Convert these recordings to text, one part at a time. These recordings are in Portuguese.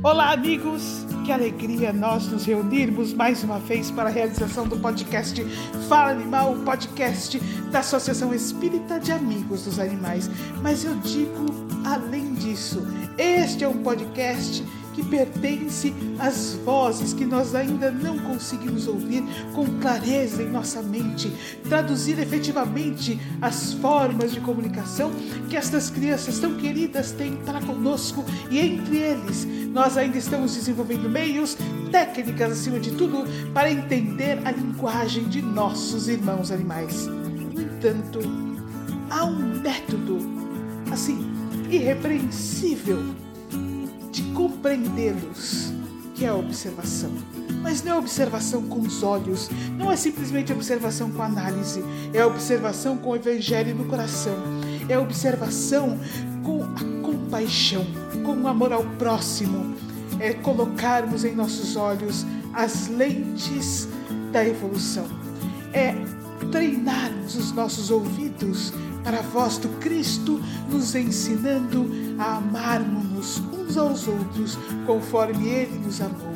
Olá, amigos! Que alegria nós nos reunirmos mais uma vez para a realização do podcast Fala Animal, o podcast da Associação Espírita de Amigos dos Animais. Mas eu digo além disso, este é um podcast que pertence às vozes que nós ainda não conseguimos ouvir com clareza em nossa mente, traduzir efetivamente as formas de comunicação que estas crianças tão queridas têm para conosco e entre eles nós ainda estamos desenvolvendo meios, técnicas acima de tudo, para entender a linguagem de nossos irmãos animais. No entanto, há um método, assim, irrepreensível compreendê-los, que é a observação. Mas não é observação com os olhos, não é simplesmente observação com análise, é observação com o evangelho no coração, é observação com a compaixão, com o amor ao próximo, é colocarmos em nossos olhos as lentes da evolução, é treinarmos os nossos ouvidos para a voz do Cristo nos ensinando a amarmos uns aos outros conforme Ele nos amou.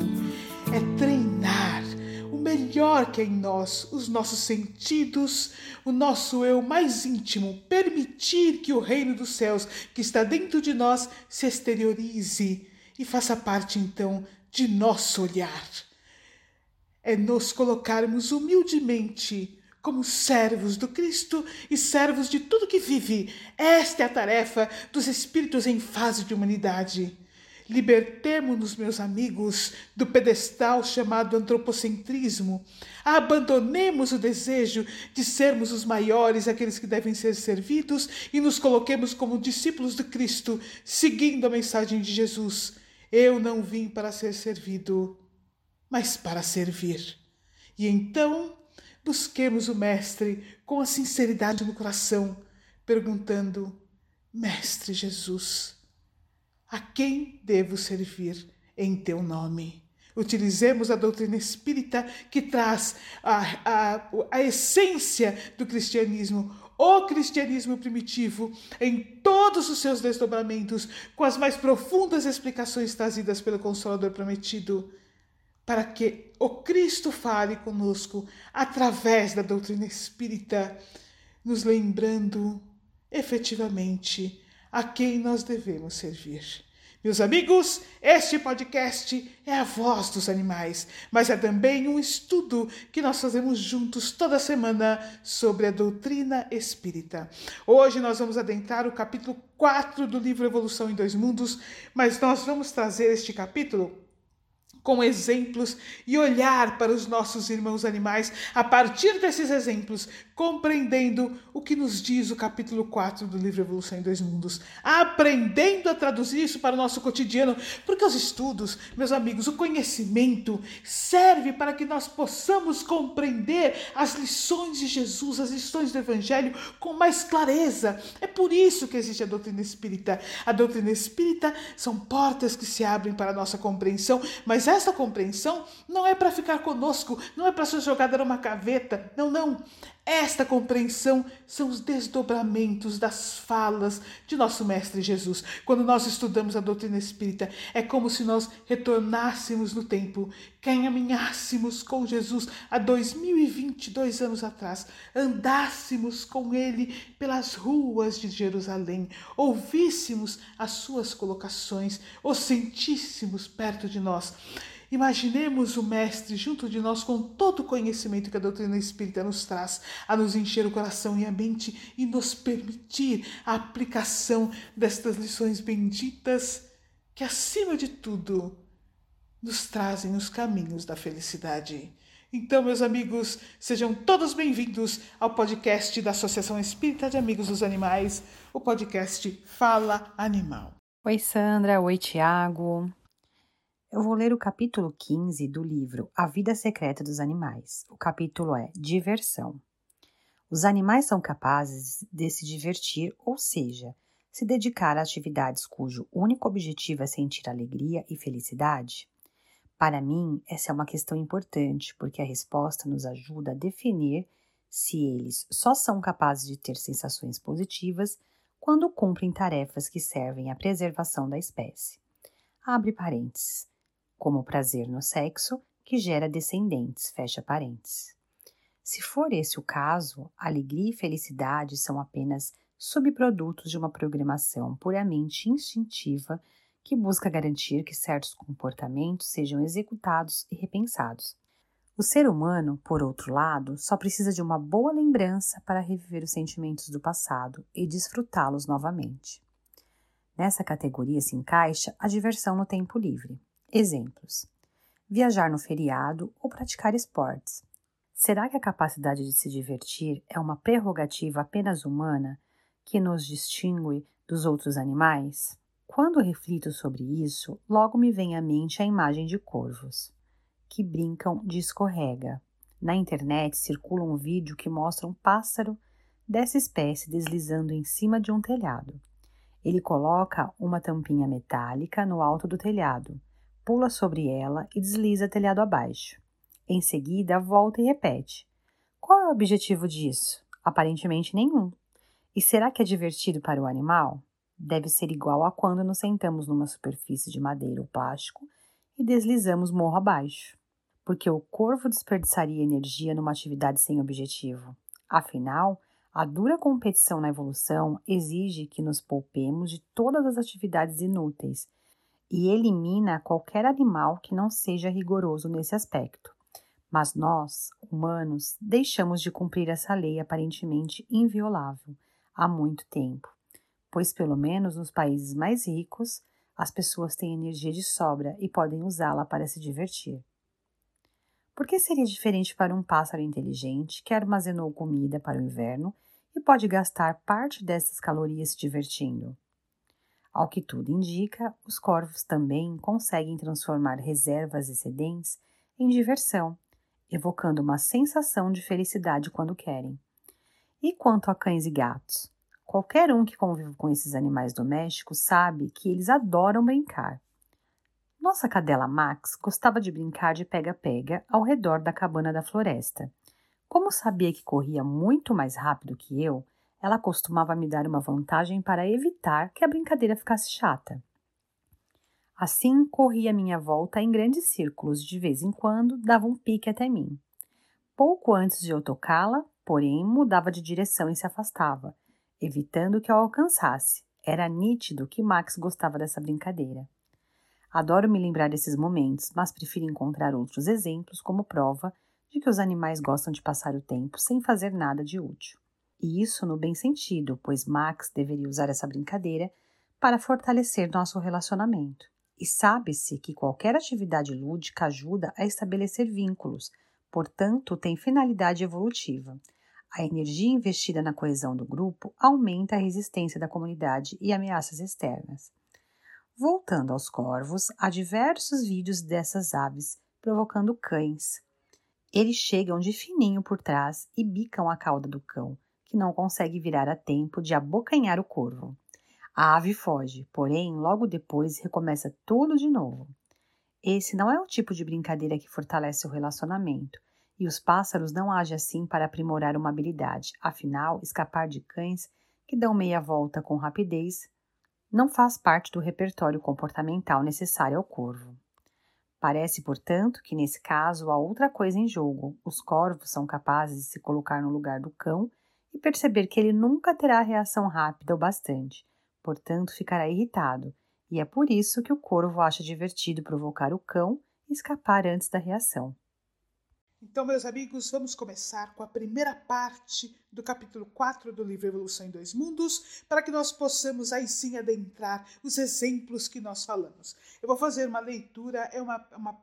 É treinar o melhor que é em nós, os nossos sentidos, o nosso eu mais íntimo, permitir que o reino dos céus que está dentro de nós se exteriorize e faça parte então de nosso olhar. É nos colocarmos humildemente como servos do Cristo e servos de tudo que vive. Esta é a tarefa dos espíritos em fase de humanidade. Libertemo-nos, meus amigos, do pedestal chamado antropocentrismo. Abandonemos o desejo de sermos os maiores, aqueles que devem ser servidos, e nos coloquemos como discípulos de Cristo, seguindo a mensagem de Jesus. Eu não vim para ser servido, mas para servir. E então busquemos o Mestre com a sinceridade no coração, perguntando: Mestre Jesus, a quem devo servir em teu nome? Utilizemos a doutrina espírita que traz a, a, a essência do cristianismo, o cristianismo primitivo, em todos os seus desdobramentos, com as mais profundas explicações trazidas pelo Consolador prometido para que o Cristo fale conosco através da doutrina espírita, nos lembrando efetivamente a quem nós devemos servir. Meus amigos, este podcast é a voz dos animais, mas é também um estudo que nós fazemos juntos toda semana sobre a doutrina espírita. Hoje nós vamos adentrar o capítulo 4 do livro Evolução em Dois Mundos, mas nós vamos trazer este capítulo com exemplos e olhar para os nossos irmãos animais a partir desses exemplos, compreendendo o que nos diz o capítulo 4 do livro Evolução em Dois Mundos, aprendendo a traduzir isso para o nosso cotidiano, porque os estudos, meus amigos, o conhecimento serve para que nós possamos compreender as lições de Jesus, as lições do Evangelho com mais clareza. É por isso que existe a doutrina espírita. A doutrina espírita são portas que se abrem para a nossa compreensão, mas essa compreensão não é para ficar conosco, não é para ser jogada numa gaveta. Não, não. Esta compreensão são os desdobramentos das falas de nosso Mestre Jesus. Quando nós estudamos a doutrina espírita, é como se nós retornássemos no tempo, caminhássemos com Jesus há 2022 anos atrás, andássemos com Ele pelas ruas de Jerusalém, ouvíssemos as suas colocações, o sentíssemos perto de nós. Imaginemos o Mestre junto de nós com todo o conhecimento que a doutrina espírita nos traz, a nos encher o coração e a mente e nos permitir a aplicação destas lições benditas que, acima de tudo, nos trazem os caminhos da felicidade. Então, meus amigos, sejam todos bem-vindos ao podcast da Associação Espírita de Amigos dos Animais, o podcast Fala Animal. Oi, Sandra. Oi, Tiago. Eu vou ler o capítulo 15 do livro A Vida Secreta dos Animais. O capítulo é Diversão. Os animais são capazes de se divertir, ou seja, se dedicar a atividades cujo único objetivo é sentir alegria e felicidade? Para mim, essa é uma questão importante, porque a resposta nos ajuda a definir se eles só são capazes de ter sensações positivas quando cumprem tarefas que servem à preservação da espécie. abre parênteses, como o prazer no sexo que gera descendentes, fecha parênteses. Se for esse o caso, alegria e felicidade são apenas subprodutos de uma programação puramente instintiva que busca garantir que certos comportamentos sejam executados e repensados. O ser humano, por outro lado, só precisa de uma boa lembrança para reviver os sentimentos do passado e desfrutá-los novamente. Nessa categoria se encaixa a diversão no tempo livre. Exemplos: viajar no feriado ou praticar esportes. Será que a capacidade de se divertir é uma prerrogativa apenas humana que nos distingue dos outros animais? Quando reflito sobre isso, logo me vem à mente a imagem de corvos que brincam de escorrega. Na internet circula um vídeo que mostra um pássaro dessa espécie deslizando em cima de um telhado. Ele coloca uma tampinha metálica no alto do telhado, pula sobre ela e desliza telhado abaixo. Em seguida, volta e repete. Qual é o objetivo disso? Aparentemente nenhum. E será que é divertido para o animal? Deve ser igual a quando nos sentamos numa superfície de madeira ou plástico e deslizamos morro abaixo. Porque o corvo desperdiçaria energia numa atividade sem objetivo. Afinal, a dura competição na evolução exige que nos poupemos de todas as atividades inúteis e elimina qualquer animal que não seja rigoroso nesse aspecto. Mas nós, humanos, deixamos de cumprir essa lei aparentemente inviolável há muito tempo, pois, pelo menos nos países mais ricos, as pessoas têm energia de sobra e podem usá-la para se divertir. Por que seria diferente para um pássaro inteligente que armazenou comida para o inverno e pode gastar parte dessas calorias se divertindo. Ao que tudo indica, os corvos também conseguem transformar reservas excedentes em diversão, evocando uma sensação de felicidade quando querem. E quanto a cães e gatos? Qualquer um que convive com esses animais domésticos sabe que eles adoram brincar. Nossa cadela Max gostava de brincar de pega-pega ao redor da cabana da floresta como sabia que corria muito mais rápido que eu, ela costumava me dar uma vantagem para evitar que a brincadeira ficasse chata. Assim, corria à minha volta em grandes círculos de vez em quando dava um pique até mim. Pouco antes de eu tocá-la, porém, mudava de direção e se afastava, evitando que eu alcançasse. Era nítido que Max gostava dessa brincadeira. Adoro me lembrar desses momentos, mas prefiro encontrar outros exemplos como prova de que os animais gostam de passar o tempo sem fazer nada de útil. E isso no bem sentido, pois Max deveria usar essa brincadeira para fortalecer nosso relacionamento. E sabe-se que qualquer atividade lúdica ajuda a estabelecer vínculos, portanto, tem finalidade evolutiva. A energia investida na coesão do grupo aumenta a resistência da comunidade e ameaças externas. Voltando aos corvos, há diversos vídeos dessas aves provocando cães, eles chegam de fininho por trás e bicam a cauda do cão, que não consegue virar a tempo de abocanhar o corvo. A ave foge, porém, logo depois recomeça tudo de novo. Esse não é o tipo de brincadeira que fortalece o relacionamento, e os pássaros não agem assim para aprimorar uma habilidade, afinal, escapar de cães que dão meia volta com rapidez não faz parte do repertório comportamental necessário ao corvo. Parece, portanto, que nesse caso há outra coisa em jogo. Os corvos são capazes de se colocar no lugar do cão e perceber que ele nunca terá reação rápida o bastante, portanto ficará irritado, e é por isso que o corvo acha divertido provocar o cão e escapar antes da reação. Então, meus amigos, vamos começar com a primeira parte do capítulo 4 do livro Evolução em Dois Mundos, para que nós possamos aí sim adentrar os exemplos que nós falamos. Eu vou fazer uma leitura, é uma, uma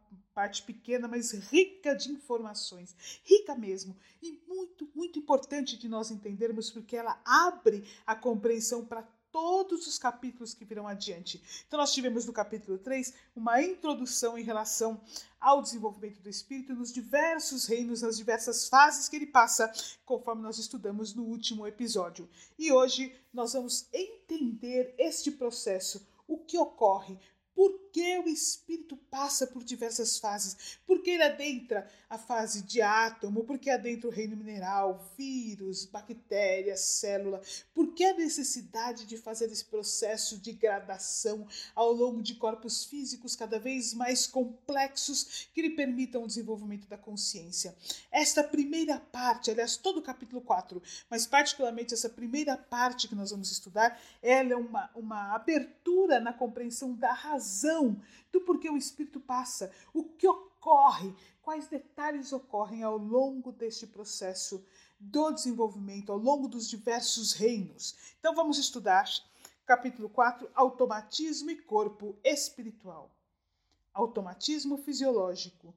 parte pequena, mas rica de informações, rica mesmo, e muito, muito importante de nós entendermos, porque ela abre a compreensão para todos os capítulos que virão adiante. Então, nós tivemos no capítulo 3 uma introdução em relação ao desenvolvimento do espírito nos diversos reinos, nas diversas fases que ele passa, conforme nós estudamos no último episódio. E hoje nós vamos entender este processo, o que ocorre, por que o espírito passa por diversas fases, por que ele adentra a fase de átomo, por que adentra o reino mineral, vírus, bactéria, célula, por que a necessidade de fazer esse processo de gradação ao longo de corpos físicos cada vez mais complexos que lhe permitam o desenvolvimento da consciência. Esta primeira parte, aliás, todo o capítulo 4, mas particularmente essa primeira parte que nós vamos estudar, ela é uma, uma abertura na compreensão da razão do porquê o espírito passa, o que ocorre, quais detalhes ocorrem ao longo deste processo do desenvolvimento, ao longo dos diversos reinos. Então vamos estudar capítulo 4, automatismo e corpo espiritual. Automatismo fisiológico.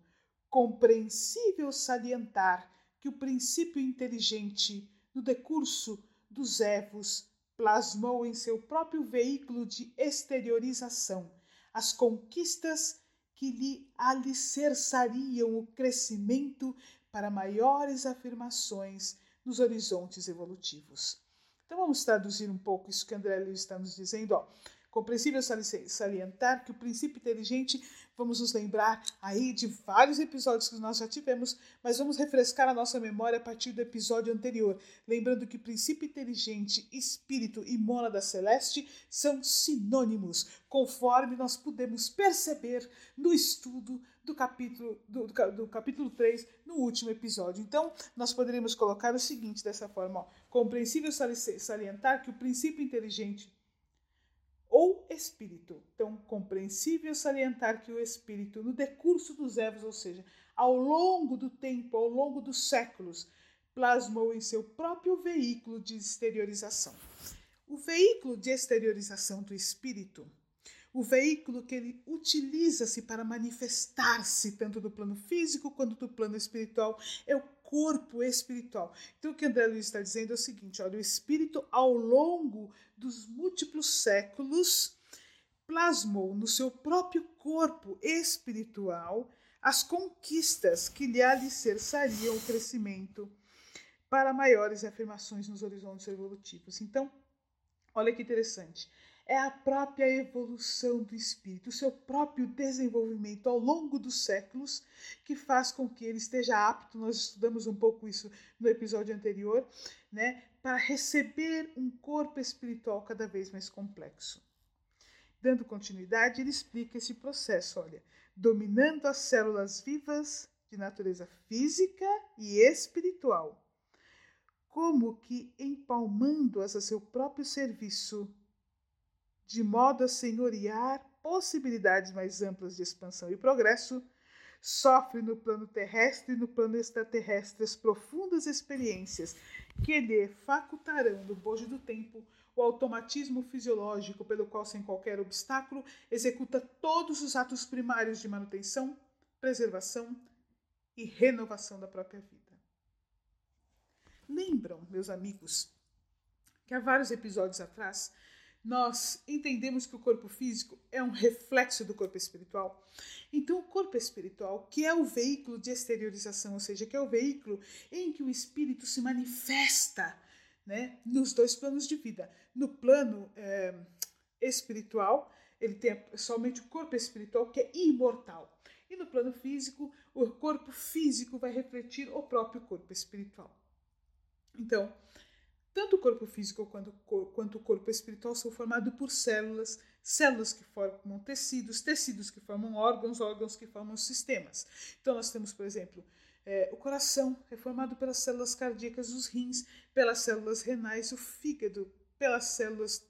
Compreensível salientar que o princípio inteligente, no decurso dos Evos, plasmou em seu próprio veículo de exteriorização as conquistas que lhe alicerçariam o crescimento para maiores afirmações nos horizontes evolutivos. Então vamos traduzir um pouco isso que André Luiz está nos dizendo. Ó. Compreensível salientar que o princípio inteligente, vamos nos lembrar aí de vários episódios que nós já tivemos, mas vamos refrescar a nossa memória a partir do episódio anterior, lembrando que princípio inteligente, espírito e mônada celeste são sinônimos, conforme nós podemos perceber no estudo do capítulo, do, do, capítulo 3, no último episódio. Então, nós poderíamos colocar o seguinte dessa forma: ó, compreensível salientar que o princípio inteligente ou espírito. Então, compreensível salientar que o espírito, no decurso dos evos, ou seja, ao longo do tempo, ao longo dos séculos, plasmou em seu próprio veículo de exteriorização. O veículo de exteriorização do espírito, o veículo que ele utiliza-se para manifestar-se tanto do plano físico quanto do plano espiritual, é o corpo espiritual. Então, o que André Luiz está dizendo é o seguinte: olha, o espírito, ao longo dos múltiplos séculos, plasmou no seu próprio corpo espiritual as conquistas que lhe alicerçariam o crescimento para maiores afirmações nos horizontes evolutivos. Então, olha que interessante é a própria evolução do espírito, o seu próprio desenvolvimento ao longo dos séculos, que faz com que ele esteja apto, nós estudamos um pouco isso no episódio anterior, né, para receber um corpo espiritual cada vez mais complexo. Dando continuidade, ele explica esse processo, olha, dominando as células vivas de natureza física e espiritual, como que empalmando-as a seu próprio serviço de modo a senhorear possibilidades mais amplas de expansão e progresso, sofre no plano terrestre e no plano extraterrestre as profundas experiências que lhe facultarão, no bojo do tempo, o automatismo fisiológico pelo qual, sem qualquer obstáculo, executa todos os atos primários de manutenção, preservação e renovação da própria vida. Lembram, meus amigos, que há vários episódios atrás nós entendemos que o corpo físico é um reflexo do corpo espiritual. Então, o corpo espiritual, que é o veículo de exteriorização, ou seja, que é o veículo em que o espírito se manifesta né, nos dois planos de vida. No plano é, espiritual, ele tem somente o corpo espiritual, que é imortal. E no plano físico, o corpo físico vai refletir o próprio corpo espiritual. Então, tanto o corpo físico quanto, quanto o corpo espiritual são formados por células, células que formam tecidos, tecidos que formam órgãos, órgãos que formam sistemas. Então, nós temos, por exemplo, é, o coração é formado pelas células cardíacas, os rins, pelas células renais, o fígado, pelas células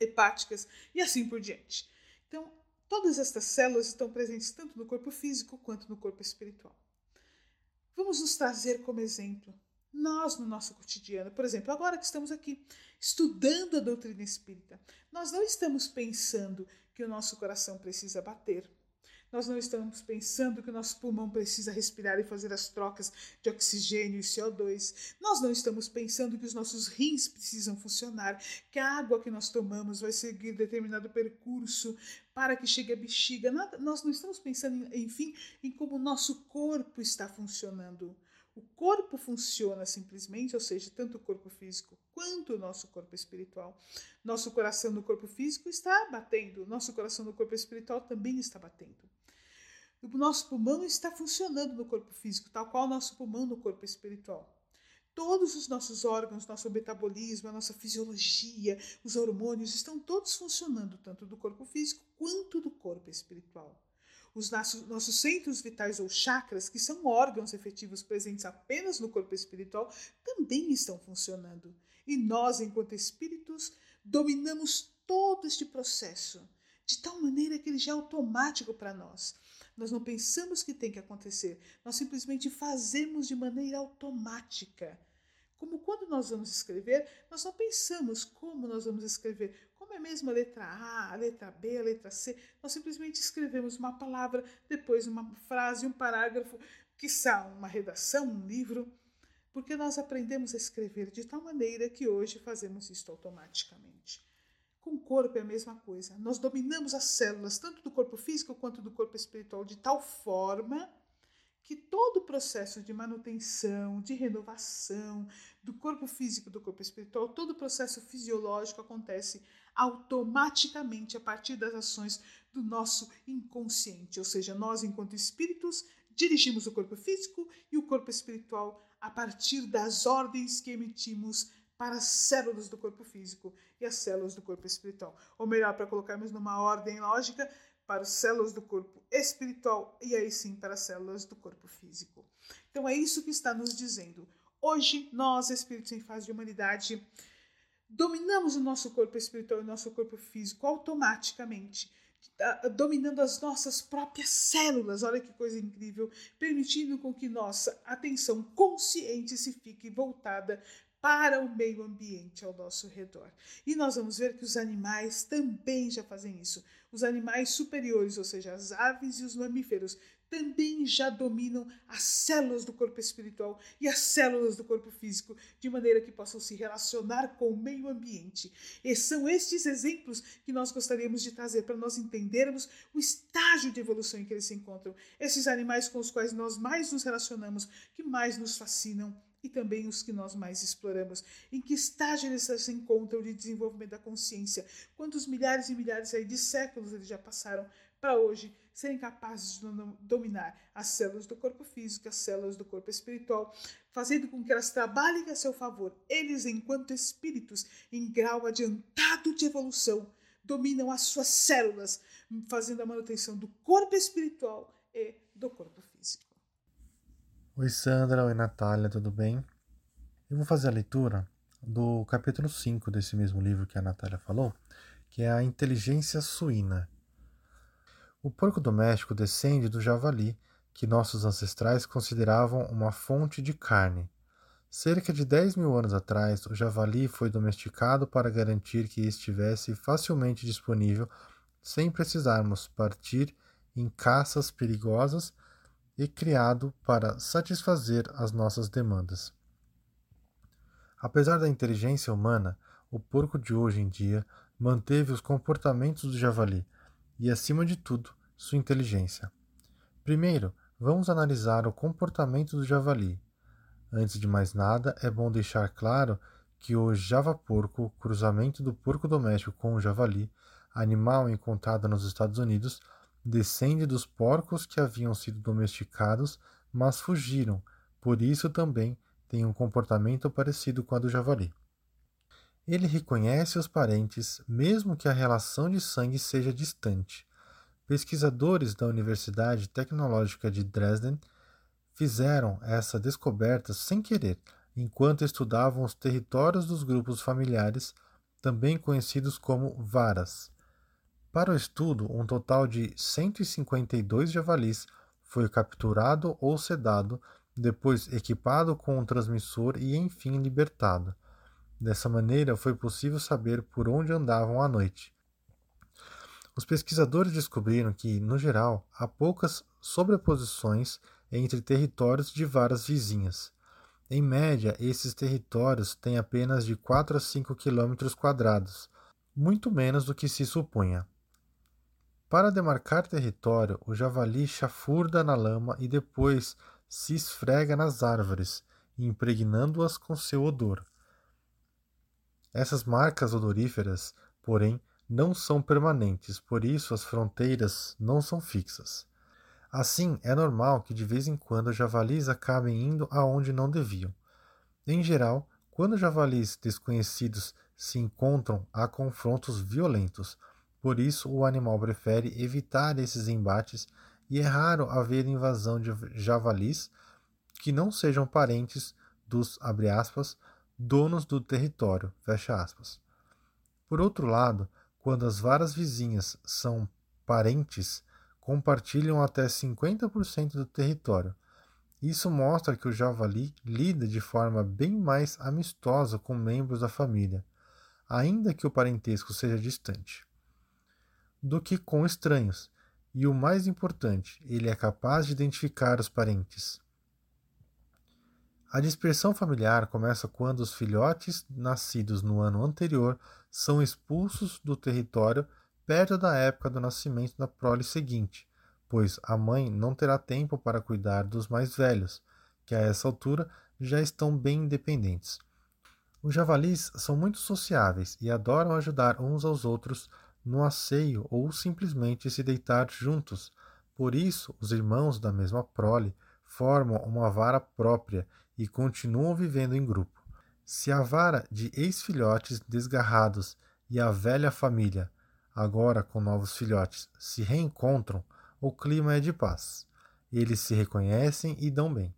hepáticas e assim por diante. Então, todas estas células estão presentes tanto no corpo físico quanto no corpo espiritual. Vamos nos trazer como exemplo nós no nosso cotidiano. Por exemplo, agora que estamos aqui estudando a doutrina espírita, nós não estamos pensando que o nosso coração precisa bater. Nós não estamos pensando que o nosso pulmão precisa respirar e fazer as trocas de oxigênio e CO2. Nós não estamos pensando que os nossos rins precisam funcionar, que a água que nós tomamos vai seguir determinado percurso para que chegue à bexiga. Nós não estamos pensando, enfim, em como o nosso corpo está funcionando O corpo funciona simplesmente, ou seja, tanto o corpo físico quanto o nosso corpo espiritual. Nosso coração no corpo físico está batendo, nosso coração no corpo espiritual também está batendo. O nosso pulmão está funcionando no corpo físico, tal qual o nosso pulmão no corpo espiritual. Todos os nossos órgãos, nosso metabolismo, a nossa fisiologia, os hormônios estão todos funcionando, tanto do corpo físico quanto do corpo espiritual. Os nossos, nossos centros vitais ou chakras, que são órgãos efetivos presentes apenas no corpo espiritual, também estão funcionando. E nós, enquanto espíritos, dominamos todo este processo de tal maneira que ele já é automático para nós. Nós não pensamos que tem que acontecer, nós simplesmente fazemos de maneira automática. Como quando nós vamos escrever, nós não pensamos como nós vamos escrever, é mesmo a letra A, a letra B, a letra C, nós simplesmente escrevemos uma palavra, depois uma frase, um parágrafo, quiçá uma redação, um livro, porque nós aprendemos a escrever de tal maneira que hoje fazemos isto automaticamente. Com o corpo é a mesma coisa. Nós dominamos as células, tanto do corpo físico quanto do corpo espiritual, de tal forma que todo o processo de manutenção, de renovação do corpo físico do corpo espiritual, todo o processo fisiológico acontece automaticamente a partir das ações do nosso inconsciente, ou seja, nós, enquanto espíritos, dirigimos o corpo físico e o corpo espiritual a partir das ordens que emitimos para as células do corpo físico e as células do corpo espiritual. Ou melhor, para colocarmos numa ordem lógica, para as células do corpo espiritual e aí sim para as células do corpo físico. Então é isso que está nos dizendo. Hoje, nós, espíritos em fase de humanidade, dominamos o nosso corpo espiritual e o nosso corpo físico automaticamente, dominando as nossas próprias células. Olha que coisa incrível, permitindo com que nossa atenção consciente se fique voltada para o meio ambiente ao nosso redor. E nós vamos ver que os animais também já fazem isso. Os animais superiores, ou seja, as aves e os mamíferos, também já dominam as células do corpo espiritual e as células do corpo físico, de maneira que possam se relacionar com o meio ambiente. E são estes exemplos que nós gostaríamos de trazer para nós entendermos o estágio de evolução em que eles se encontram. Esses animais com os quais nós mais nos relacionamos, que mais nos fascinam e também os que nós mais exploramos. Em que estágio eles se encontram de desenvolvimento da consciência? Quantos milhares e milhares de séculos eles já passaram para hoje serem capazes de dominar as células do corpo físico, as células do corpo espiritual, fazendo com que elas trabalhem a seu favor. Eles, enquanto espíritos em grau adiantado de evolução, dominam as suas células, fazendo a manutenção do corpo espiritual e do corpo físico. Oi Sandra, oi Natália, tudo bem? Eu vou fazer a leitura do capítulo 5 desse mesmo livro que a Natália falou, que é a inteligência suína. O porco doméstico descende do javali, que nossos ancestrais consideravam uma fonte de carne. Cerca de 10 mil anos atrás, o javali foi domesticado para garantir que estivesse facilmente disponível sem precisarmos partir em caças perigosas e criado para satisfazer as nossas demandas. Apesar da inteligência humana, o porco de hoje em dia manteve os comportamentos do javali e, acima de tudo, sua inteligência. Primeiro, vamos analisar o comportamento do javali. Antes de mais nada, é bom deixar claro que o javaporco, cruzamento do porco doméstico com o javali, animal encontrado nos Estados Unidos, descende dos porcos que haviam sido domesticados, mas fugiram, por isso também tem um comportamento parecido com a do javali. Ele reconhece os parentes, mesmo que a relação de sangue seja distante. Pesquisadores da Universidade Tecnológica de Dresden fizeram essa descoberta sem querer, enquanto estudavam os territórios dos grupos familiares, também conhecidos como varas. Para o estudo, um total de 152 javalis foi capturado ou sedado, depois equipado com um transmissor e enfim libertado. Dessa maneira, foi possível saber por onde andavam à noite. Os pesquisadores descobriram que, no geral, há poucas sobreposições entre territórios de varas vizinhas. Em média, esses territórios têm apenas de 4 a 5 quilômetros quadrados, muito menos do que se supunha. Para demarcar território, o javali chafurda na lama e depois se esfrega nas árvores, impregnando-as com seu odor. Essas marcas odoríferas, porém, não são permanentes, por isso as fronteiras não são fixas. Assim, é normal que de vez em quando javalis acabem indo aonde não deviam. Em geral, quando javalis desconhecidos se encontram, há confrontos violentos. Por isso, o animal prefere evitar esses embates e é raro haver invasão de javalis que não sejam parentes dos aspas, donos do território. Por outro lado, quando as varas vizinhas são parentes, compartilham até 50% do território. Isso mostra que o javali lida de forma bem mais amistosa com membros da família, ainda que o parentesco seja distante, do que com estranhos. E o mais importante, ele é capaz de identificar os parentes. A dispersão familiar começa quando os filhotes nascidos no ano anterior são expulsos do território perto da época do nascimento da prole seguinte, pois a mãe não terá tempo para cuidar dos mais velhos, que a essa altura já estão bem independentes. Os javalis são muito sociáveis e adoram ajudar uns aos outros no asseio ou simplesmente se deitar juntos. Por isso, os irmãos da mesma prole formam uma vara própria e continuam vivendo em grupo. Se a vara de ex-filhotes desgarrados e a velha família agora com novos filhotes, se reencontram, o clima é de paz. Eles se reconhecem e dão bem.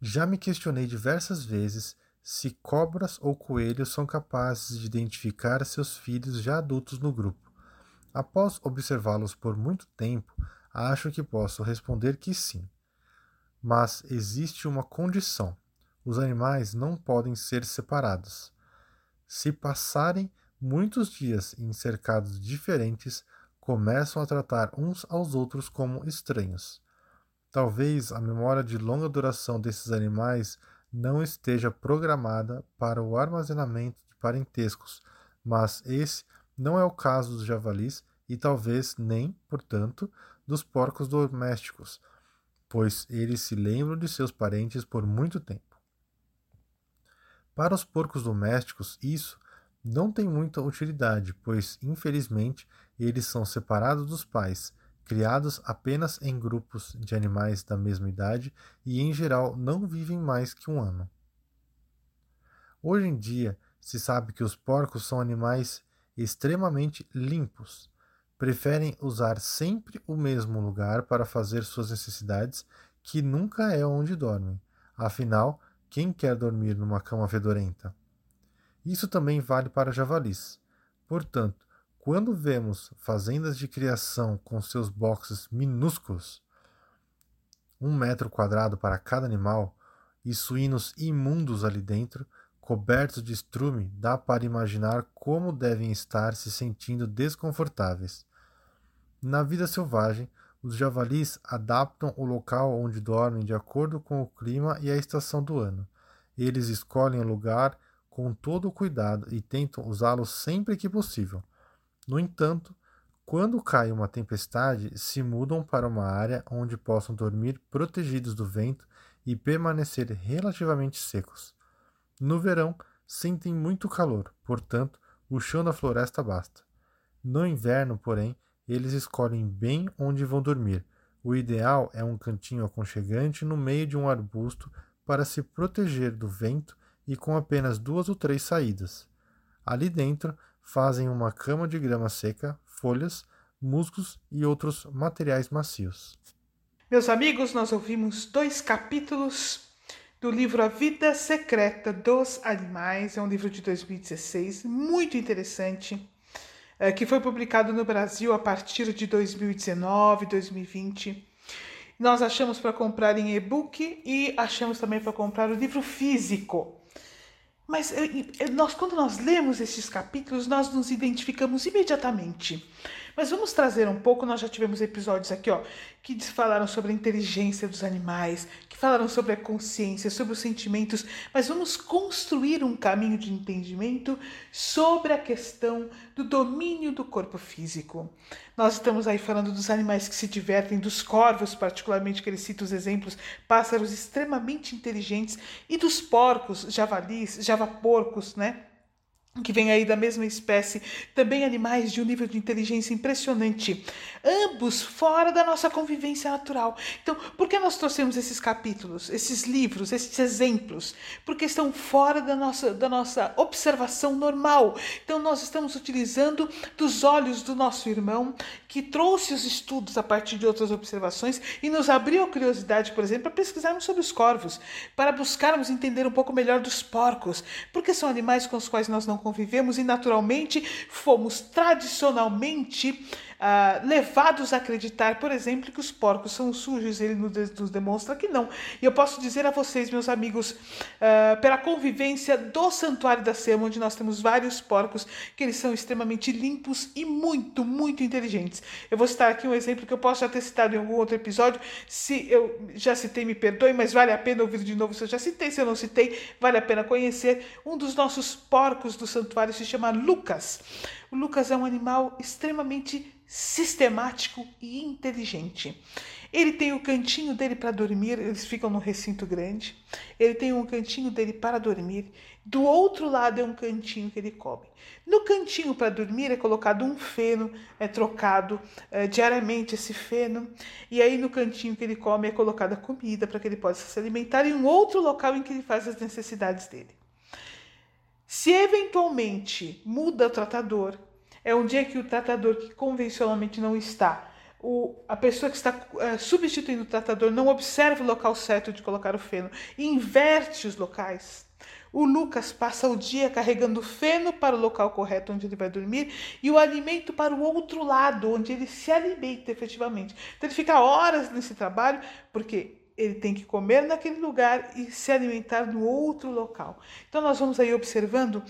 Já me questionei diversas vezes se cobras ou coelhos são capazes de identificar seus filhos já adultos no grupo. Após observá-los por muito tempo, acho que posso responder que sim. Mas existe uma condição: os animais não podem ser separados. Se passarem muitos dias em cercados diferentes, começam a tratar uns aos outros como estranhos. Talvez a memória de longa duração desses animais não esteja programada para o armazenamento de parentescos, mas esse não é o caso dos javalis e talvez nem, portanto, dos porcos domésticos, pois eles se lembram de seus parentes por muito tempo. Para os porcos domésticos, isso não tem muita utilidade, pois, infelizmente, eles são separados dos pais, criados apenas em grupos de animais da mesma idade e, em geral, não vivem mais que um ano. Hoje em dia, se sabe que os porcos são animais extremamente limpos. Preferem usar sempre o mesmo lugar para fazer suas necessidades, que nunca é onde dormem. Afinal, quem quer dormir numa cama fedorenta? Isso também vale para javalis. Portanto, quando vemos fazendas de criação com seus boxes minúsculos, um metro quadrado para cada animal, e suínos imundos ali dentro, cobertos de estrume, dá para imaginar como devem estar se sentindo desconfortáveis. Na vida selvagem, os javalis adaptam o local onde dormem de acordo com o clima e a estação do ano. Eles escolhem o lugar com todo o cuidado e tentam usá-lo sempre que possível. No entanto, quando cai uma tempestade, se mudam para uma área onde possam dormir protegidos do vento e permanecer relativamente secos. No verão, sentem muito calor, portanto, o chão da floresta basta. No inverno, porém, eles escolhem bem onde vão dormir. O ideal é um cantinho aconchegante no meio de um arbusto para se proteger do vento e com apenas duas ou três saídas. Ali dentro fazem uma cama de grama seca, folhas, musgos e outros materiais macios. Meus amigos, nós ouvimos dois capítulos do livro A Vida Secreta dos Animais, é um livro de 2016, muito interessante, é, que foi publicado no Brasil a partir de 2019, 2020. Nós achamos para comprar em e-book e achamos também para comprar o livro físico. Mas eh, eh, nós, quando nós lemos esses capítulos, nós nos identificamos imediatamente, Mas vamos trazer um pouco, nós já tivemos episódios aqui, ó, que falaram sobre a inteligência dos animais, que falaram sobre a consciência, sobre os sentimentos, mas vamos construir um caminho de entendimento sobre a questão do domínio do corpo físico. Nós estamos aí falando dos animais que se divertem, dos corvos, particularmente, que ele cita os exemplos, pássaros extremamente inteligentes, e dos porcos, javalis, javaporcos, né? Que vem aí da mesma espécie, também animais de um nível de inteligência impressionante, ambos fora da nossa convivência natural. Então, por que nós trouxemos esses capítulos, esses livros, esses exemplos? Porque estão fora da nossa, da nossa observação normal. Então, nós estamos utilizando dos olhos do nosso irmão, que trouxe os estudos a partir de outras observações e nos abriu a curiosidade, por exemplo, para pesquisarmos sobre os corvos, para buscarmos entender um pouco melhor dos porcos, porque são animais com os quais nós não convivemos e naturalmente fomos tradicionalmente ah, levados a acreditar, por exemplo, que os porcos são sujos. Ele nos demonstra que não. E eu posso dizer a vocês, meus amigos, ah, pela convivência do Santuário da Sema, onde nós temos vários porcos, que eles são extremamente limpos e muito, muito inteligentes. Eu vou citar aqui um exemplo que eu posso já ter citado em algum outro episódio. Se eu já citei, me perdoe, mas vale a pena ouvir de novo se eu já citei. Se eu não citei, vale a pena conhecer. Um dos nossos porcos do santuário se chama Lucas. O Lucas é um animal extremamente sistemático e inteligente. Ele tem o cantinho dele para dormir, eles ficam no recinto grande. Ele tem um cantinho dele para dormir. Do outro lado é um cantinho que ele come. No cantinho para dormir é colocado um feno, é trocado é, diariamente esse feno. E aí no cantinho que ele come é colocada comida para que ele possa se alimentar e um outro local em que ele faz as necessidades dele. Se eventualmente muda o tratador, é um dia que o tratador que convencionalmente não está, o, a pessoa que está é, substituindo o tratador não observa o local certo de colocar o feno inverte os locais. O Lucas passa o dia carregando o feno para o local correto onde ele vai dormir e o alimento para o outro lado, onde ele se alimenta efetivamente. Então ele fica horas nesse trabalho, porque ele tem que comer naquele lugar e se alimentar no outro local. Então nós vamos aí observando uh,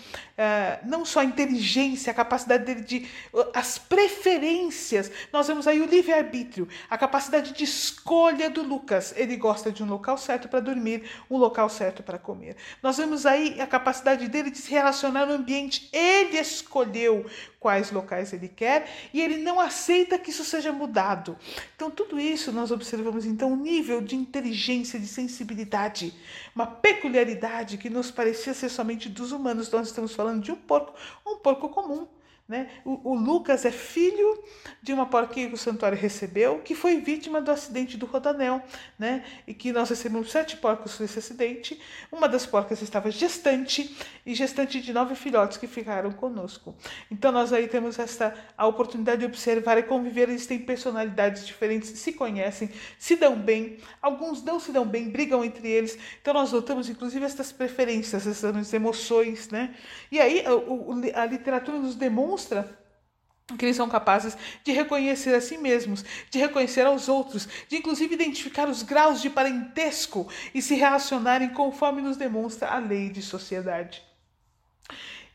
não só a inteligência, a capacidade dele de uh, as preferências. Nós vemos aí o livre arbítrio, a capacidade de escolha do Lucas. Ele gosta de um local certo para dormir, um local certo para comer. Nós vemos aí a capacidade dele de se relacionar no ambiente. Ele escolheu quais locais ele quer e ele não aceita que isso seja mudado. Então, tudo isso nós observamos então um nível de inteligência, de sensibilidade, uma peculiaridade que nos parecia ser somente dos humanos. Nós estamos falando de um porco, um porco comum. Né? O, o, Lucas é filho de uma porquinha que o santuário recebeu, que foi vítima do acidente do Rodanel, né? e que nós recebemos sete porcos nesse acidente. Uma das porcas estava gestante, e gestante de nove filhotes que ficaram conosco. Então nós aí temos esta a oportunidade de observar e conviver. Eles têm personalidades diferentes, se conhecem, se dão bem, alguns não se dão bem, brigam entre eles. Então nós notamos inclusive estas preferências, essas emoções. Né? E aí a literatura nos demonstra demonstra que eles são capazes de reconhecer a si mesmos, de reconhecer aos outros, de inclusive identificar os graus de parentesco e se relacionarem conforme nos demonstra a lei de sociedade.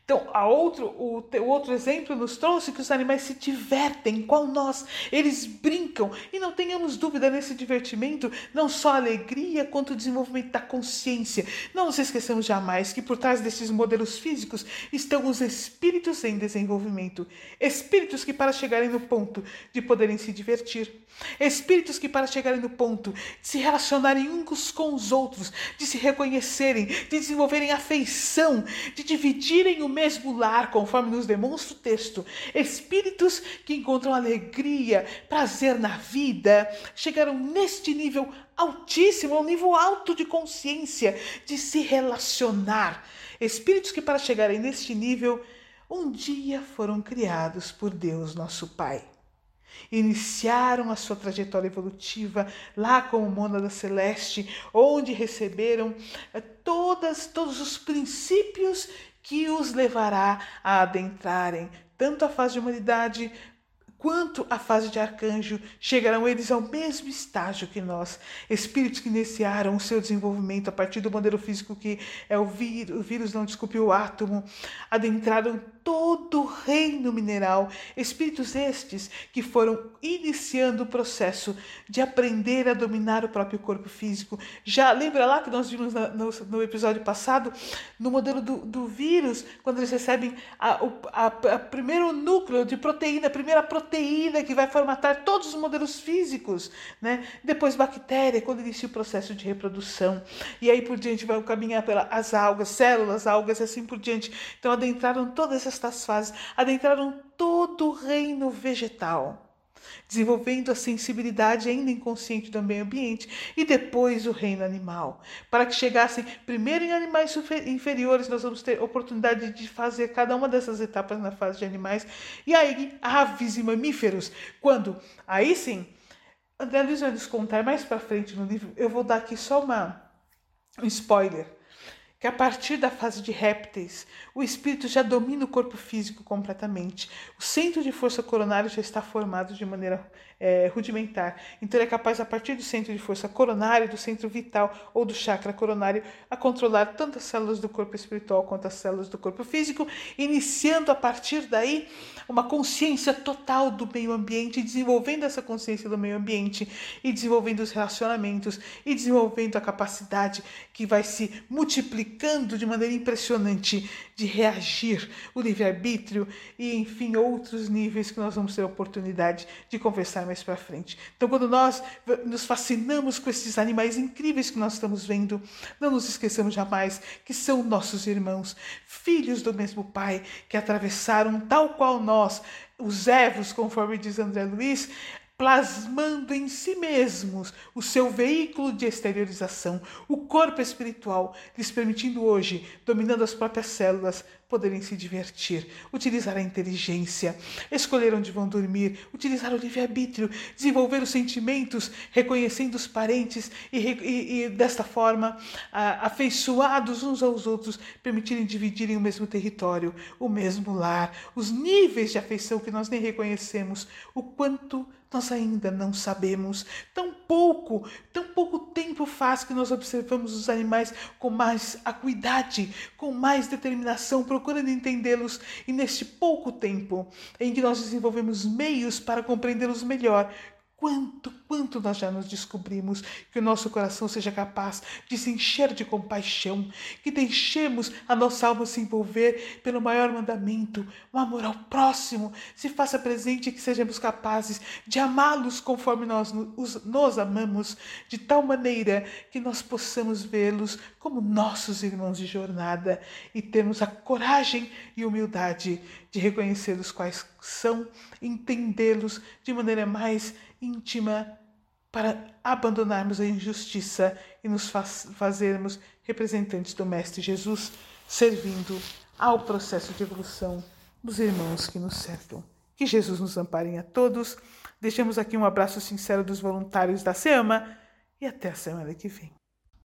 Então, a outro, o, o, outro exemplo nos trouxe que os animais se divertem, qual nós, eles brincam. E não tenhamos dúvida nesse divertimento, não só a alegria, quanto o desenvolvimento da consciência. Não nos esqueçamos jamais que por trás desses modelos físicos estão os espíritos em desenvolvimento. Espíritos que, para chegarem no ponto de poderem se divertir, espíritos que, para chegarem no ponto de se relacionarem uns com os outros, de se reconhecerem, de desenvolverem afeição, de dividirem o mesmo lar, conforme nos demonstra o texto. Espíritos que encontram alegria, prazer na vida, chegaram neste nível altíssimo, um nível alto de consciência, de se relacionar. Espíritos que, para chegarem neste nível, um dia foram criados por Deus, nosso Pai. Iniciaram a sua trajetória evolutiva lá com o Mônada Celeste, onde receberam eh, todas, todos os princípios que os levará a adentrarem tanto a fase de humanidade quanto a fase de arcanjo, chegarão eles ao mesmo estágio que nós, espíritos que iniciaram o seu desenvolvimento a partir do modelo físico que é o vírus, o vírus não desculpe, o átomo, adentraram todo o reino mineral, espíritos estes que foram iniciando o processo de aprender a dominar o próprio corpo físico. Já lembra lá que nós vimos no, no, episódio passado, no modelo do, do vírus, quando eles recebem a, a, a, primeiro núcleo de proteína, a primeira proteína que vai formatar todos os modelos físicos, né? Depois bactéria, quando inicia o processo de reprodução, e aí por diante vai caminhar pelas algas, células, algas e assim por diante. Então adentraram todas estas fases, adentraram todo o reino vegetal desenvolvendo a sensibilidade ainda inconsciente do meio ambiente e depois o reino animal. Para que chegassem primeiro em animais inferiores, nós vamos ter oportunidade de fazer cada uma dessas etapas na fase de animais, e aí aves e mamíferos, quando aí sim, André Luiz vai nos contar mais para frente no livro, eu vou dar aqui só uma, um spoiler que a partir da fase de répteis, o espírito já domina o corpo físico completamente. O centro de força coronária já está formado de maneira é, rudimentar. Então, ele é capaz, a partir do centro de força coronário, do centro vital ou do chakra coronário, a controlar tanto as células do corpo espiritual quanto as células do corpo físico, iniciando a partir daí uma consciência total do meio ambiente, desenvolvendo essa consciência do meio ambiente e desenvolvendo os relacionamentos e desenvolvendo a capacidade que vai se multiplicando de maneira impressionante de reagir, o livre-arbítrio e, enfim, outros níveis que nós vamos ter a oportunidade de conversar mais para frente. Então, quando nós nos fascinamos com esses animais incríveis que nós estamos vendo, não nos esqueçamos jamais que são nossos irmãos, filhos do mesmo Pai, que atravessaram, tal qual nós, os Evos, conforme diz André Luiz, plasmando em si mesmos o seu veículo de exteriorização, o corpo espiritual, lhes permitindo hoje, dominando as próprias células, poderem se divertir, utilizar a inteligência, escolher onde vão dormir, utilizar o livre-arbítrio, desenvolver os sentimentos, reconhecendo os parentes e, e, e desta forma, afeiçoados uns aos outros, permitirem dividirem o mesmo território, o mesmo lar, os níveis de afeição que nós nem reconhecemos, o quanto nós ainda não sabemos. Tão pouco, tão pouco tempo faz que nós observamos os animais com mais acuidade, com mais determinação, procurando entendê-los, e neste pouco tempo em que nós desenvolvemos meios para compreendê-los melhor, Quanto, quanto nós já nos descobrimos que o nosso coração seja capaz de se encher de compaixão, que deixemos a nossa alma se envolver pelo maior mandamento, o amor ao próximo, se faça presente que sejamos capazes de amá-los conforme nós nos, nos amamos, de tal maneira que nós possamos vê-los como nossos irmãos de jornada e termos a coragem e humildade de reconhecê-los quais são, entendê-los de maneira mais íntima para abandonarmos a injustiça e nos faz, fazermos representantes do Mestre Jesus, servindo ao processo de evolução dos irmãos que nos cercam. Que Jesus nos ampare a todos. Deixamos aqui um abraço sincero dos voluntários da SEAMA e até a semana que vem.